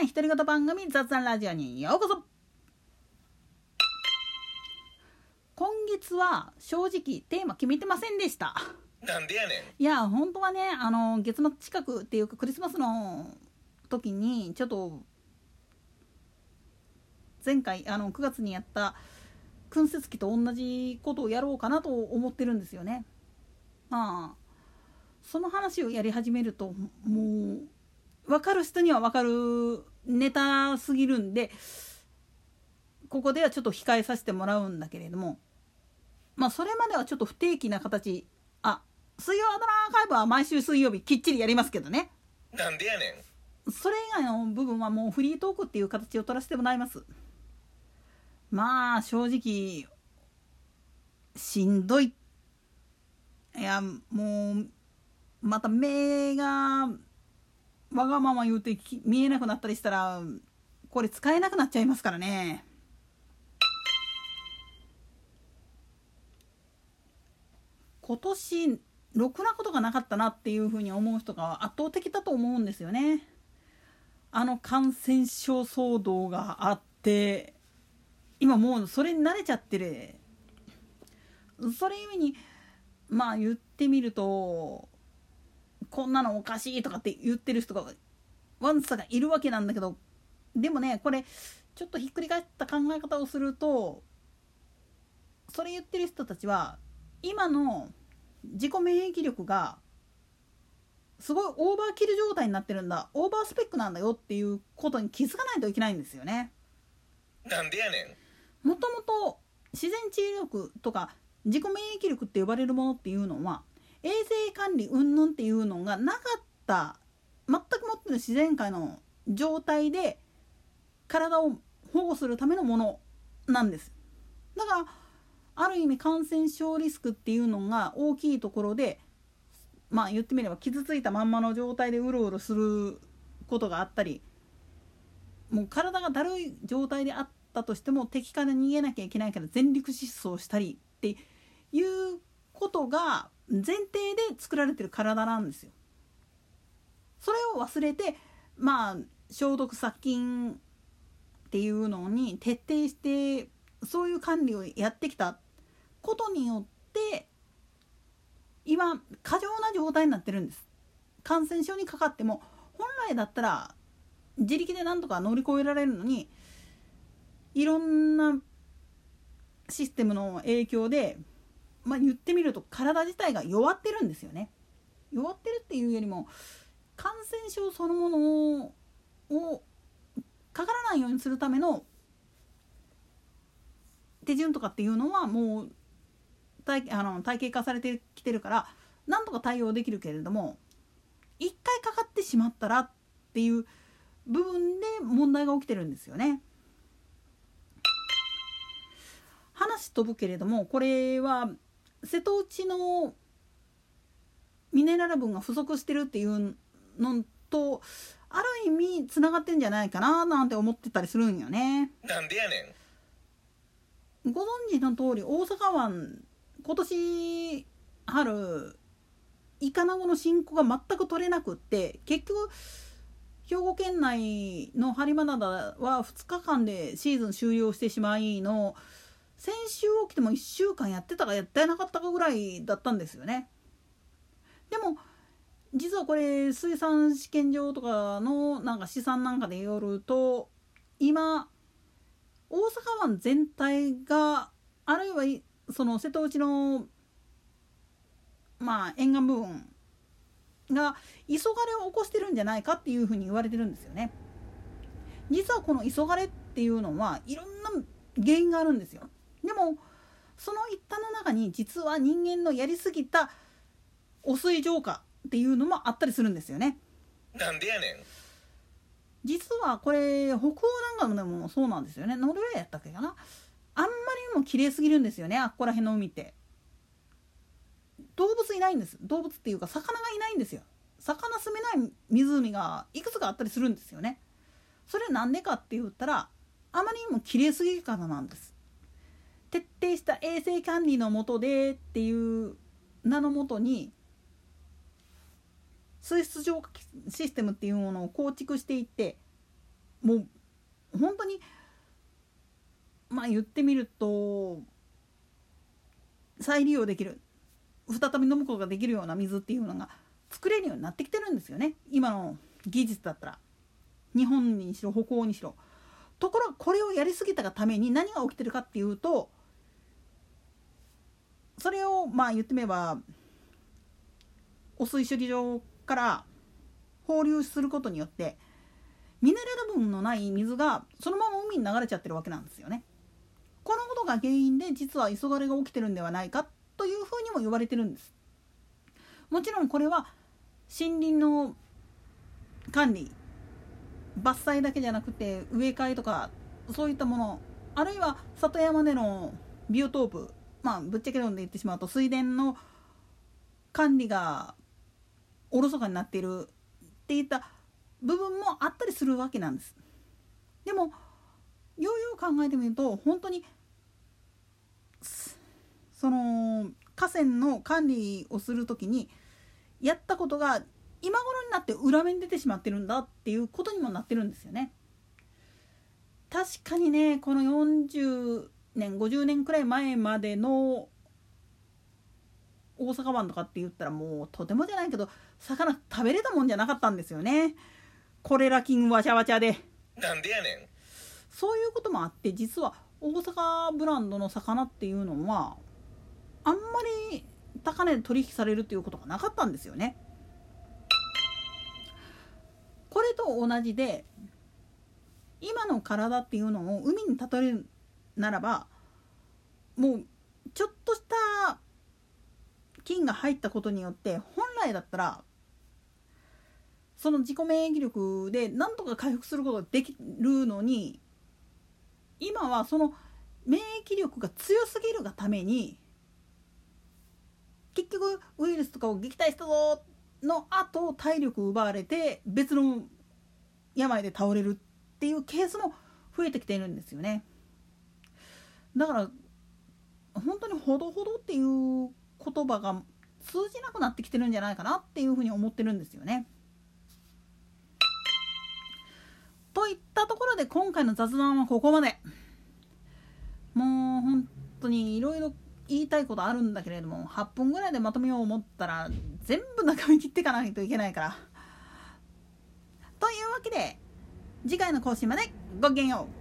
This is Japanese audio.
ない独り言番組雑談ラジオにようこそ。今月は正直テーマ決めてませんでした。なんでやねん。いや本当はねあの月末近くっていうかクリスマスの時にちょっと前回あの9月にやった燻節期と同じことをやろうかなと思ってるんですよね。まあその話をやり始めるともう分かる人には分かるネタすぎるんでここではちょっと控えさせてもらうんだけれどもまあそれまではちょっと不定期な形。あ水曜アドラーアーカイブは毎週水曜日きっちりやりますけどね。なんでやねん。それ以外の部分はもうフリートークっていう形を取らせてもらいます。まあ正直しんどい。いやもうまた目がわがまま言うて見えなくなったりしたらこれ使えなくなっちゃいますからね今年ろくなことがなかったなっていうふうに思う人が圧倒的だと思うんですよね。あの感染症騒動があって今もうそれに慣れちゃってるそれゆえにまあ言ってみるとこんなのおかしいとかって言ってる人がワンサがいるわけなんだけどでもねこれちょっとひっくり返った考え方をするとそれ言ってる人たちは今の自己免疫力がすごいオーバーキル状態になってるんだオーバースペックなんだよっていうことに気づかないといけないんですよね。なんでやねんもともと自然治癒力とか自己免疫力って呼ばれるものっていうのは衛生管理云々っていうのがなかった全くもっての自然界の状態で体を保護するためのものなんです。だからある意味感染症リスクっていうのが大きいところでまあ言ってみれば傷ついたまんまの状態でうろうろすることがあったりもう体がだるい状態であったとしても敵から逃げなきゃいけないから全力疾走したりっていうことが前提で作られてる体なんですよ。それを忘れてまあ消毒殺菌っていうのに徹底してそういう管理をやってきたことによって今過剰な状態になってるんです感染症にかかっても本来だったら自力でなんとか乗り越えられるのにいろんなシステムの影響で、まあ、言ってみると体自体が弱ってるんですよね弱ってるっていうよりも感染症そのものをかからないようにするための手順とかっていうのはもう体あの体系化されてきてるからなんとか対応できるけれども一回かかってしまったらっていう部分で問題が起きてるんですよね。話飛ぶけれどもこれは瀬戸内のミネラル分が不足してるっていうのとある意味つながってんじゃないかななんて思ってたりするんよね。なんでやねんご存知の通り大阪湾今年春イカナゴの新子が全く取れなくって結局兵庫県内の播磨灘は2日間でシーズン終了してしまいの先週起きても1週間やってたかやってなかったかぐらいだったんですよね。でも実はこれ水産試験場とかのなんか試算なんかでよると今大阪湾全体があるいはその瀬戸内のまあ沿岸部分が急がれを起こしてるんじゃないかっていうふうに言われてるんですよね。実はこの急がれっていうのはいろんな原因があるんですよ。でもその一端の中に実は人間のやりすぎた汚水浄化っていうのもあったりするんですよね。なんでやねん。実はこれ北欧なんかでもそうなんですよね。ノルウェーやったっけかな。あんまりにも綺麗すぎるんですよねあっこら辺の海って。動物いないんです。動物っていうか魚がいないんですよ。魚住めない湖がいくつかあったりするんですよね。それなんでかって言ったらあまりにも綺麗すぎるからなんです徹底した衛生管理のもとでっていう名のもとに水質浄化システムっていうものを構築していってもう本当にまあ言ってみると再利用できる再び飲むことができるような水っていうのが作れるようになってきてるんですよね。今の技術だったら。日本にしろ北欧にしろ。ところがこれをやりすぎたがために何が起きてるかっていうとそれをまあ言ってみれば汚水処理場から放流することによってミネラル分のない水がそのまま海に流れちゃってるわけなんですよね。このことが原因で実は磯枯れが起きてるんではないかというふうにも言われてるんです。もちろんこれは森林の管理伐採だけじゃなくて植え替えとかそういったものあるいは里山でのビオトープまあぶっちゃけ飲んで言ってしまうと水田の管理がおろそかになっているっていった部分もあったりするわけなんです。でもようよう考えてみると本当にその河川の管理をする時にやったことが今頃になって裏目に出てしまってるんだっていうことにもなってるんですよね。確かにねこの40年50年くらい前までの大阪湾とかって言ったらもうとてもじゃないけど魚食べれたもんじゃなかったんですよね。コレラ菌わちゃわちゃで。なんでやねんそういうこともあって実は大阪ブランドの魚っていうのはあんまり高値で取引されるっていうことがなかったんですよね。これと同じで今の体っていうのを海に例えるならばもうちょっとした菌が入ったことによって本来だったらその自己免疫力でなんとか回復することができるのに今はその免疫力が強すぎるがために結局ウイルスとかを撃退したぞの後体力奪われて別の病で倒れるっていうケースも増えてきているんですよね。だから本当にほどほどっていう言葉が通じなくなってきてるんじゃないかなっていうふうに思ってるんですよね。といったところで今回の雑談はここまで。もう本当にいろいろ言いたいことあるんだけれども8分ぐらいでまとめよう思ったら全部中身切っていかないといけないから。というわけで次回の更新までごきげんよう。